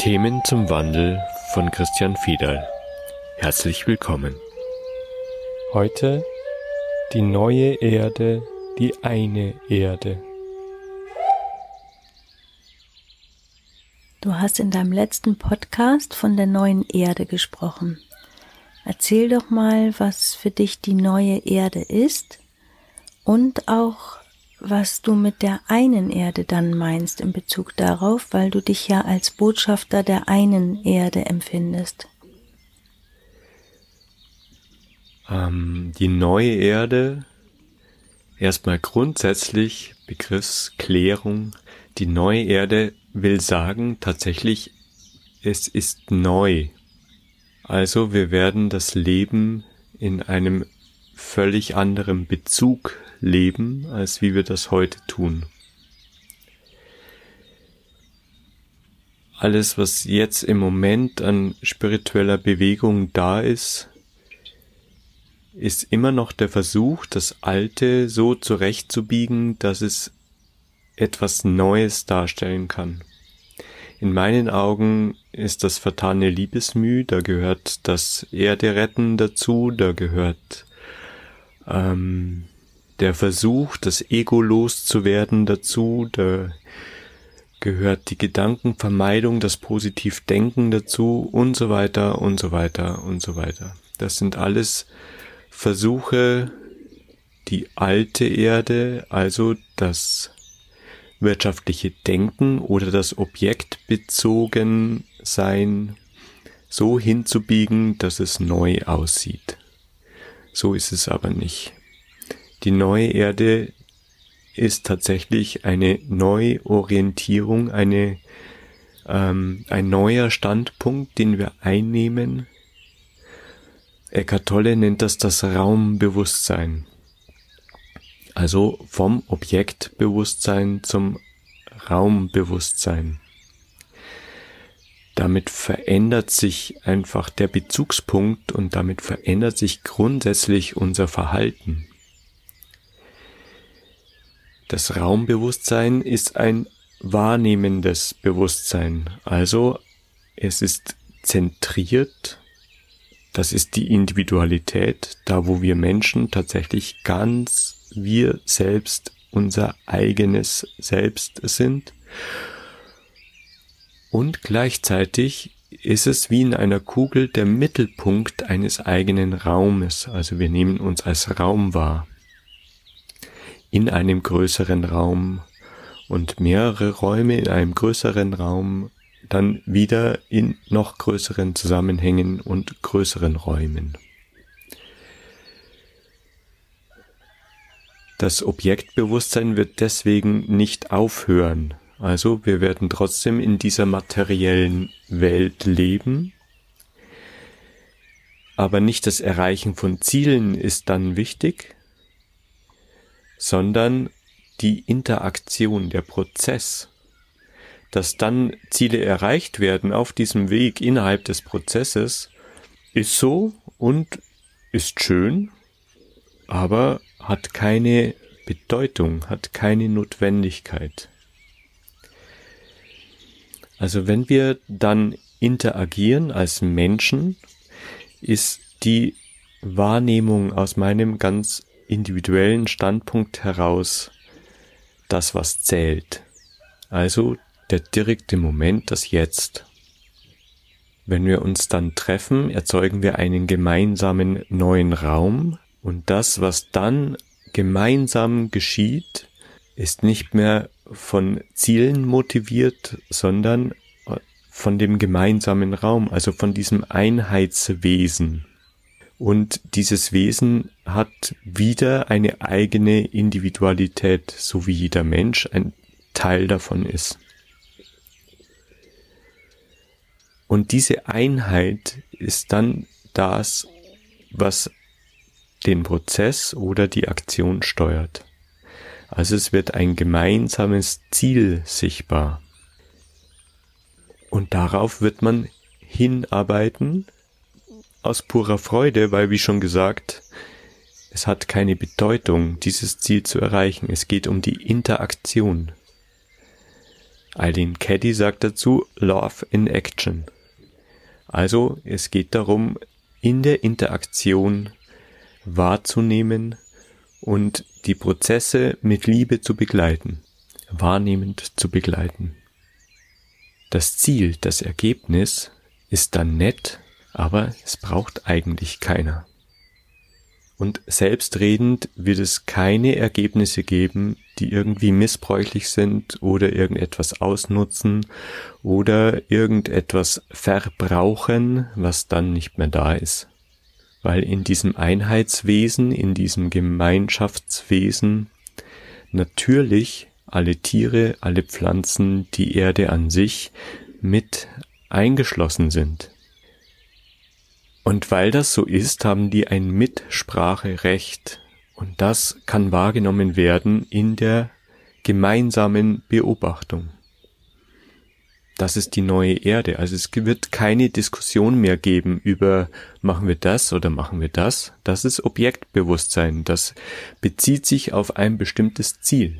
Themen zum Wandel von Christian Fiedal. Herzlich willkommen. Heute die neue Erde, die eine Erde. Du hast in deinem letzten Podcast von der neuen Erde gesprochen. Erzähl doch mal, was für dich die neue Erde ist und auch, was du mit der einen Erde dann meinst in Bezug darauf, weil du dich ja als Botschafter der einen Erde empfindest. Ähm, die neue Erde, erstmal grundsätzlich Begriffsklärung. Die neue Erde will sagen, tatsächlich, es ist neu. Also wir werden das Leben in einem völlig anderen Bezug leben, als wie wir das heute tun. Alles, was jetzt im Moment an spiritueller Bewegung da ist, ist immer noch der Versuch, das Alte so zurechtzubiegen, dass es etwas Neues darstellen kann. In meinen Augen ist das vertane Liebesmüh, da gehört das Erde retten dazu, da gehört ähm, der Versuch, das Ego loszuwerden dazu, da gehört die Gedankenvermeidung, das Positivdenken dazu und so weiter und so weiter und so weiter. Das sind alles Versuche, die alte Erde, also das wirtschaftliche Denken oder das objektbezogen sein so hinzubiegen, dass es neu aussieht. So ist es aber nicht. Die neue Erde ist tatsächlich eine Neuorientierung, eine, ähm, ein neuer Standpunkt, den wir einnehmen. Eckart Tolle nennt das das Raumbewusstsein. Also vom Objektbewusstsein zum Raumbewusstsein. Damit verändert sich einfach der Bezugspunkt und damit verändert sich grundsätzlich unser Verhalten. Das Raumbewusstsein ist ein wahrnehmendes Bewusstsein, also es ist zentriert, das ist die Individualität, da wo wir Menschen tatsächlich ganz wir selbst unser eigenes Selbst sind. Und gleichzeitig ist es wie in einer Kugel der Mittelpunkt eines eigenen Raumes. Also wir nehmen uns als Raum wahr. In einem größeren Raum und mehrere Räume in einem größeren Raum, dann wieder in noch größeren Zusammenhängen und größeren Räumen. Das Objektbewusstsein wird deswegen nicht aufhören. Also wir werden trotzdem in dieser materiellen Welt leben. Aber nicht das Erreichen von Zielen ist dann wichtig, sondern die Interaktion, der Prozess, dass dann Ziele erreicht werden auf diesem Weg innerhalb des Prozesses, ist so und ist schön, aber hat keine Bedeutung, hat keine Notwendigkeit. Also wenn wir dann interagieren als Menschen, ist die Wahrnehmung aus meinem ganz individuellen Standpunkt heraus das, was zählt. Also der direkte Moment, das Jetzt. Wenn wir uns dann treffen, erzeugen wir einen gemeinsamen neuen Raum, und das, was dann gemeinsam geschieht, ist nicht mehr von Zielen motiviert, sondern von dem gemeinsamen Raum, also von diesem Einheitswesen. Und dieses Wesen hat wieder eine eigene Individualität, so wie jeder Mensch ein Teil davon ist. Und diese Einheit ist dann das, was den Prozess oder die Aktion steuert. Also es wird ein gemeinsames Ziel sichtbar. Und darauf wird man hinarbeiten aus purer Freude, weil wie schon gesagt, es hat keine Bedeutung, dieses Ziel zu erreichen. Es geht um die Interaktion. Eileen Caddy sagt dazu Love in Action. Also es geht darum, in der Interaktion wahrzunehmen und die Prozesse mit Liebe zu begleiten, wahrnehmend zu begleiten. Das Ziel, das Ergebnis ist dann nett, aber es braucht eigentlich keiner. Und selbstredend wird es keine Ergebnisse geben, die irgendwie missbräuchlich sind oder irgendetwas ausnutzen oder irgendetwas verbrauchen, was dann nicht mehr da ist. Weil in diesem Einheitswesen, in diesem Gemeinschaftswesen natürlich alle Tiere, alle Pflanzen, die Erde an sich mit eingeschlossen sind. Und weil das so ist, haben die ein Mitspracherecht. Und das kann wahrgenommen werden in der gemeinsamen Beobachtung. Das ist die neue Erde. Also es wird keine Diskussion mehr geben über machen wir das oder machen wir das. Das ist Objektbewusstsein. Das bezieht sich auf ein bestimmtes Ziel.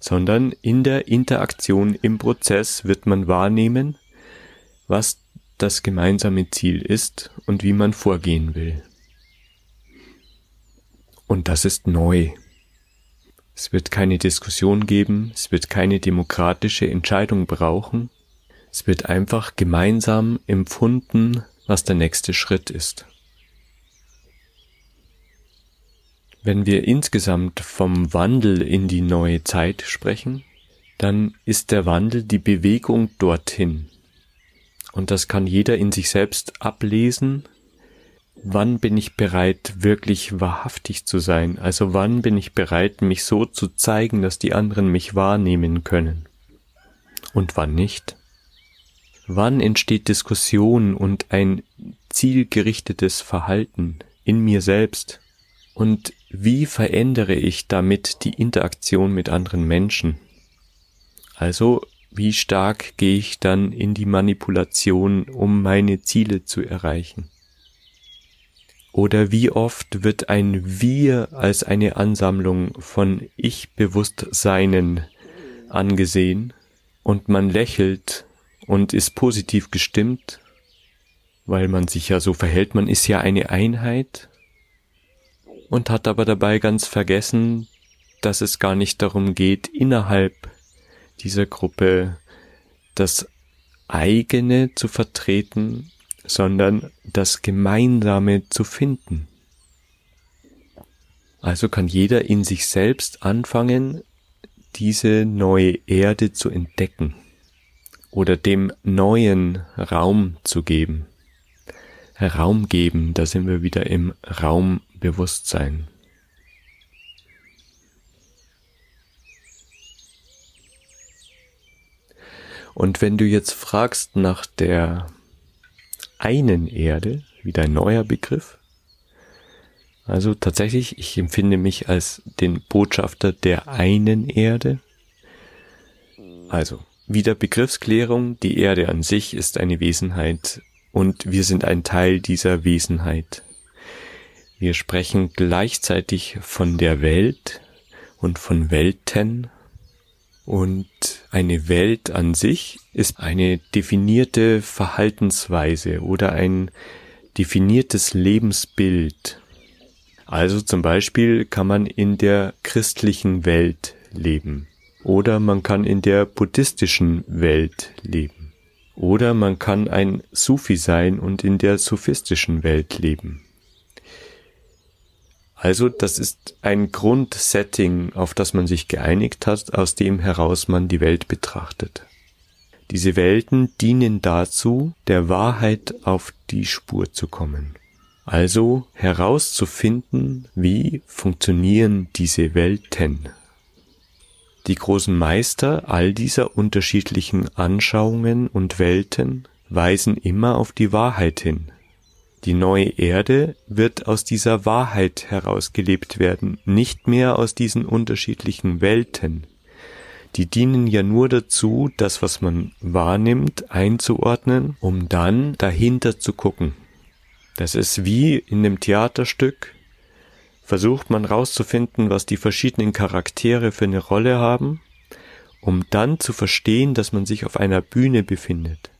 Sondern in der Interaktion im Prozess wird man wahrnehmen, was das gemeinsame Ziel ist und wie man vorgehen will. Und das ist neu. Es wird keine Diskussion geben, es wird keine demokratische Entscheidung brauchen, es wird einfach gemeinsam empfunden, was der nächste Schritt ist. Wenn wir insgesamt vom Wandel in die neue Zeit sprechen, dann ist der Wandel die Bewegung dorthin, und das kann jeder in sich selbst ablesen. Wann bin ich bereit, wirklich wahrhaftig zu sein? Also wann bin ich bereit, mich so zu zeigen, dass die anderen mich wahrnehmen können? Und wann nicht? Wann entsteht Diskussion und ein zielgerichtetes Verhalten in mir selbst? Und wie verändere ich damit die Interaktion mit anderen Menschen? Also wie stark gehe ich dann in die Manipulation, um meine Ziele zu erreichen? Oder wie oft wird ein Wir als eine Ansammlung von Ich-Bewusstseinen angesehen und man lächelt und ist positiv gestimmt, weil man sich ja so verhält, man ist ja eine Einheit und hat aber dabei ganz vergessen, dass es gar nicht darum geht, innerhalb dieser Gruppe das eigene zu vertreten, sondern das Gemeinsame zu finden. Also kann jeder in sich selbst anfangen, diese neue Erde zu entdecken oder dem neuen Raum zu geben. Raum geben, da sind wir wieder im Raumbewusstsein. Und wenn du jetzt fragst nach der einen Erde, wieder ein neuer Begriff, also tatsächlich, ich empfinde mich als den Botschafter der einen Erde. Also, wieder Begriffsklärung, die Erde an sich ist eine Wesenheit und wir sind ein Teil dieser Wesenheit. Wir sprechen gleichzeitig von der Welt und von Welten und eine Welt an sich ist eine definierte Verhaltensweise oder ein definiertes Lebensbild. Also zum Beispiel kann man in der christlichen Welt leben oder man kann in der buddhistischen Welt leben oder man kann ein Sufi sein und in der sufistischen Welt leben. Also das ist ein Grundsetting, auf das man sich geeinigt hat, aus dem heraus man die Welt betrachtet. Diese Welten dienen dazu, der Wahrheit auf die Spur zu kommen. Also herauszufinden, wie funktionieren diese Welten. Die großen Meister all dieser unterschiedlichen Anschauungen und Welten weisen immer auf die Wahrheit hin, die neue Erde wird aus dieser Wahrheit herausgelebt werden, nicht mehr aus diesen unterschiedlichen Welten. Die dienen ja nur dazu, das, was man wahrnimmt, einzuordnen, um dann dahinter zu gucken. Das ist wie in dem Theaterstück. Versucht man rauszufinden, was die verschiedenen Charaktere für eine Rolle haben um dann zu verstehen, dass man sich auf einer Bühne befindet.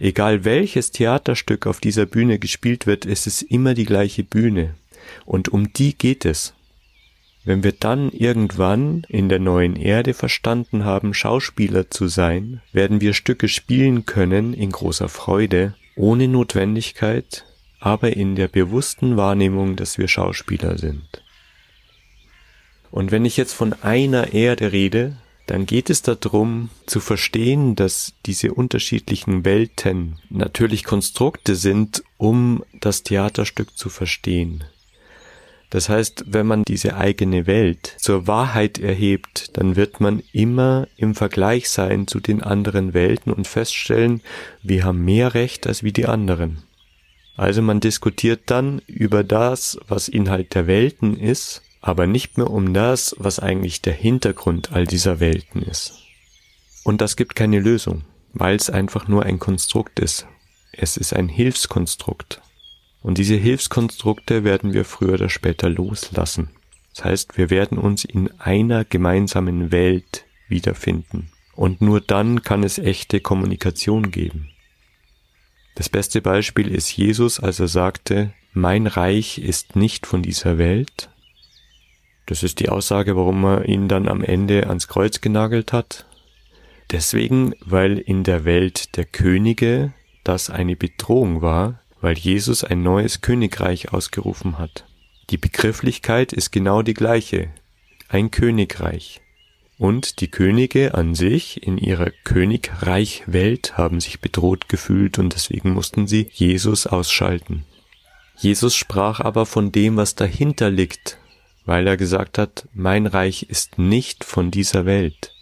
Egal welches Theaterstück auf dieser Bühne gespielt wird, es ist immer die gleiche Bühne. Und um die geht es. Wenn wir dann irgendwann in der neuen Erde verstanden haben, Schauspieler zu sein, werden wir Stücke spielen können in großer Freude, ohne Notwendigkeit, aber in der bewussten Wahrnehmung, dass wir Schauspieler sind. Und wenn ich jetzt von einer Erde rede, dann geht es darum zu verstehen, dass diese unterschiedlichen Welten natürlich Konstrukte sind, um das Theaterstück zu verstehen. Das heißt, wenn man diese eigene Welt zur Wahrheit erhebt, dann wird man immer im Vergleich sein zu den anderen Welten und feststellen, wir haben mehr Recht als wie die anderen. Also man diskutiert dann über das, was Inhalt der Welten ist, aber nicht mehr um das, was eigentlich der Hintergrund all dieser Welten ist. Und das gibt keine Lösung, weil es einfach nur ein Konstrukt ist. Es ist ein Hilfskonstrukt. Und diese Hilfskonstrukte werden wir früher oder später loslassen. Das heißt, wir werden uns in einer gemeinsamen Welt wiederfinden. Und nur dann kann es echte Kommunikation geben. Das beste Beispiel ist Jesus, als er sagte, mein Reich ist nicht von dieser Welt. Das ist die Aussage, warum er ihn dann am Ende ans Kreuz genagelt hat. Deswegen, weil in der Welt der Könige das eine Bedrohung war, weil Jesus ein neues Königreich ausgerufen hat. Die Begrifflichkeit ist genau die gleiche. Ein Königreich. Und die Könige an sich in ihrer Königreichwelt haben sich bedroht gefühlt und deswegen mussten sie Jesus ausschalten. Jesus sprach aber von dem, was dahinter liegt, weil er gesagt hat, mein Reich ist nicht von dieser Welt.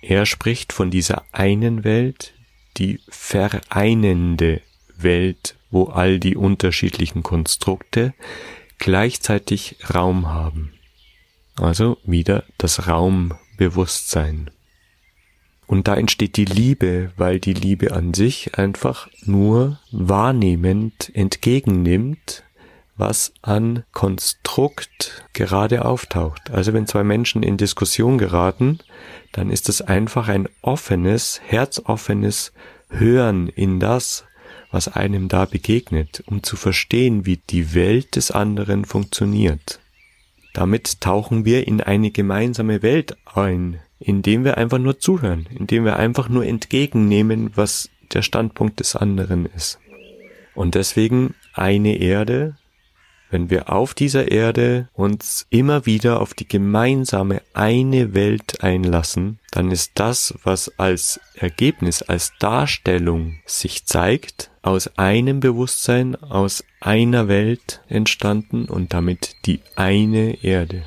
Er spricht von dieser einen Welt, die vereinende Welt, wo all die unterschiedlichen Konstrukte gleichzeitig Raum haben. Also wieder das Raumbewusstsein. Und da entsteht die Liebe, weil die Liebe an sich einfach nur wahrnehmend entgegennimmt, was an Konstrukt gerade auftaucht. Also wenn zwei Menschen in Diskussion geraten, dann ist es einfach ein offenes, herzoffenes Hören in das, was einem da begegnet, um zu verstehen, wie die Welt des anderen funktioniert. Damit tauchen wir in eine gemeinsame Welt ein, indem wir einfach nur zuhören, indem wir einfach nur entgegennehmen, was der Standpunkt des anderen ist. Und deswegen eine Erde, wenn wir auf dieser Erde uns immer wieder auf die gemeinsame eine Welt einlassen, dann ist das, was als Ergebnis, als Darstellung sich zeigt, aus einem Bewusstsein, aus einer Welt entstanden und damit die eine Erde.